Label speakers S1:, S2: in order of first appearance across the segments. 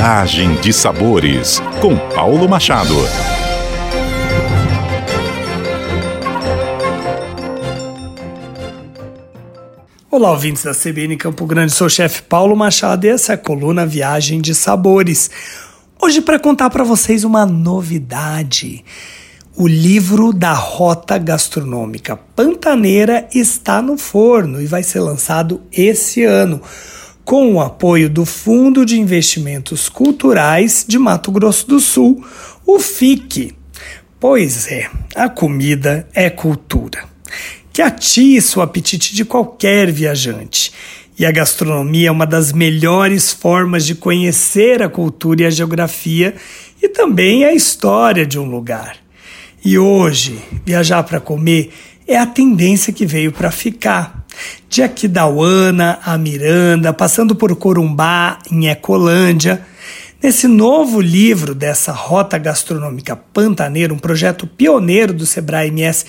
S1: Viagem de Sabores, com Paulo Machado.
S2: Olá, ouvintes da CBN Campo Grande, sou o chefe Paulo Machado e essa é a coluna Viagem de Sabores. Hoje, para contar para vocês uma novidade. O livro da Rota Gastronômica Pantaneira está no forno e vai ser lançado esse ano, com o apoio do Fundo de Investimentos Culturais de Mato Grosso do Sul, o FIC. Pois é, a comida é cultura, que atiça o apetite de qualquer viajante. E a gastronomia é uma das melhores formas de conhecer a cultura e a geografia e também a história de um lugar. E hoje, viajar para comer é a tendência que veio para ficar. De Aquidauana a Miranda, passando por Corumbá, em Ecolândia. Nesse novo livro dessa Rota Gastronômica Pantaneira, um projeto pioneiro do Sebrae MS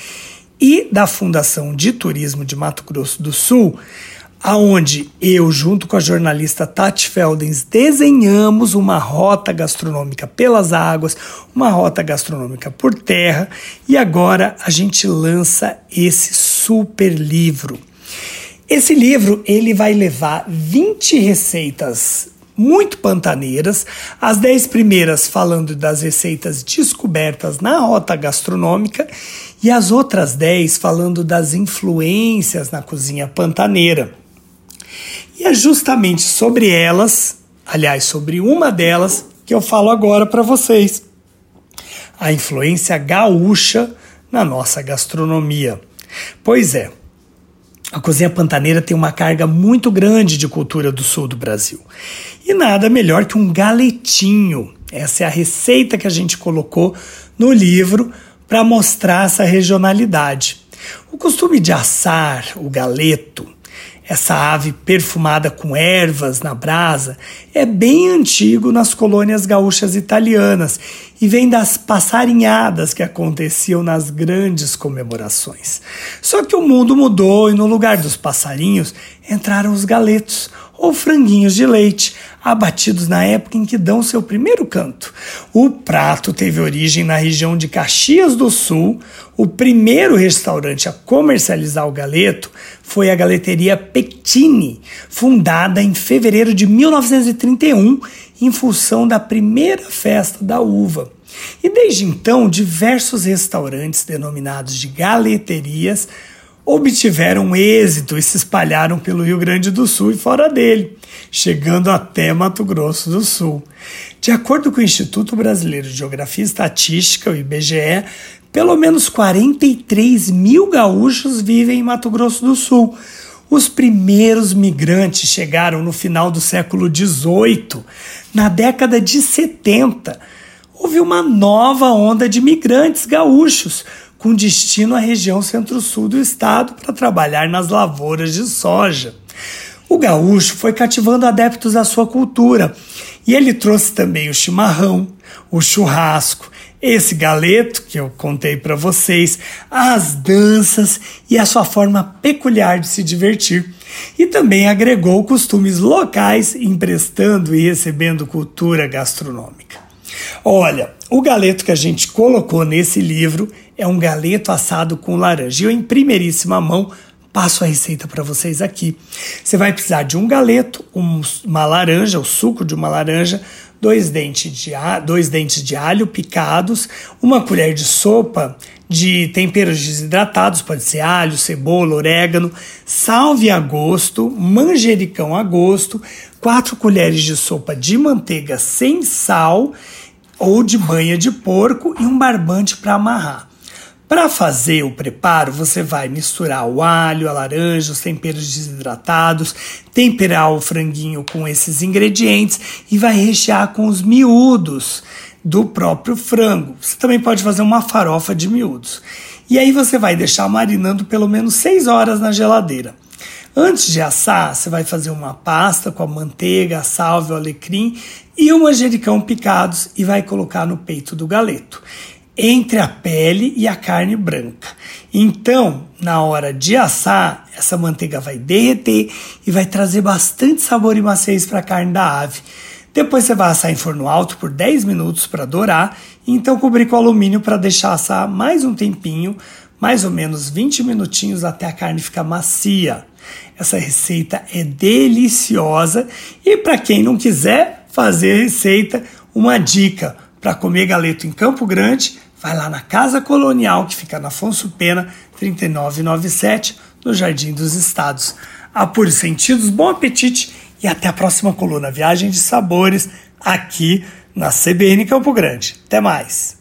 S2: e da Fundação de Turismo de Mato Grosso do Sul, aonde eu, junto com a jornalista Tati Feldens, desenhamos uma rota gastronômica pelas águas, uma rota gastronômica por terra, e agora a gente lança esse super livro. Esse livro ele vai levar 20 receitas muito pantaneiras, as 10 primeiras falando das receitas descobertas na rota gastronômica e as outras 10 falando das influências na cozinha pantaneira. E é justamente sobre elas, aliás, sobre uma delas, que eu falo agora para vocês. A influência gaúcha na nossa gastronomia. Pois é, a cozinha pantaneira tem uma carga muito grande de cultura do sul do Brasil. E nada melhor que um galetinho. Essa é a receita que a gente colocou no livro para mostrar essa regionalidade. O costume de assar o galeto essa ave perfumada com ervas na brasa, é bem antigo nas colônias gaúchas italianas e vem das passarinhadas que aconteciam nas grandes comemorações. Só que o mundo mudou e no lugar dos passarinhos entraram os galetos, ou franguinhos de leite, abatidos na época em que dão seu primeiro canto. O prato teve origem na região de Caxias do Sul. O primeiro restaurante a comercializar o galeto foi a Galeteria Pettini, fundada em fevereiro de 1931 em função da primeira festa da uva. E desde então, diversos restaurantes denominados de galeterias obtiveram êxito e se espalharam pelo Rio Grande do Sul e fora dele, chegando até Mato Grosso do Sul. De acordo com o Instituto Brasileiro de Geografia e Estatística, o IBGE, pelo menos 43 mil gaúchos vivem em Mato Grosso do Sul. Os primeiros migrantes chegaram no final do século XVIII. Na década de 70, houve uma nova onda de migrantes gaúchos, com destino à região centro-sul do estado para trabalhar nas lavouras de soja. O gaúcho foi cativando adeptos à sua cultura e ele trouxe também o chimarrão, o churrasco, esse galeto que eu contei para vocês, as danças e a sua forma peculiar de se divertir. E também agregou costumes locais, emprestando e recebendo cultura gastronômica. Olha, o galeto que a gente colocou nesse livro é um galeto assado com laranja. Eu, em primeiríssima mão, passo a receita para vocês aqui. Você vai precisar de um galeto, um, uma laranja, o suco de uma laranja, dois dentes, de, dois dentes de alho picados, uma colher de sopa de temperos desidratados, pode ser alho, cebola, orégano, salve a gosto, manjericão a gosto, quatro colheres de sopa de manteiga sem sal ou de banha de porco e um barbante para amarrar. Para fazer o preparo, você vai misturar o alho, a laranja, os temperos desidratados, temperar o franguinho com esses ingredientes e vai rechear com os miúdos do próprio frango. Você também pode fazer uma farofa de miúdos. E aí você vai deixar marinando pelo menos 6 horas na geladeira. Antes de assar, você vai fazer uma pasta com a manteiga, a salve, o alecrim e o manjericão picados e vai colocar no peito do galeto, entre a pele e a carne branca. Então, na hora de assar, essa manteiga vai derreter e vai trazer bastante sabor e maciez para a carne da ave. Depois você vai assar em forno alto por 10 minutos para dourar e então cobrir com alumínio para deixar assar mais um tempinho, mais ou menos 20 minutinhos até a carne ficar macia. Essa receita é deliciosa e para quem não quiser fazer receita, uma dica para comer galeto em Campo Grande, vai lá na Casa Colonial que fica na Afonso Pena 3997, no Jardim dos Estados. Apure sentidos, bom apetite e até a próxima coluna Viagem de Sabores aqui na CBN Campo Grande. Até mais.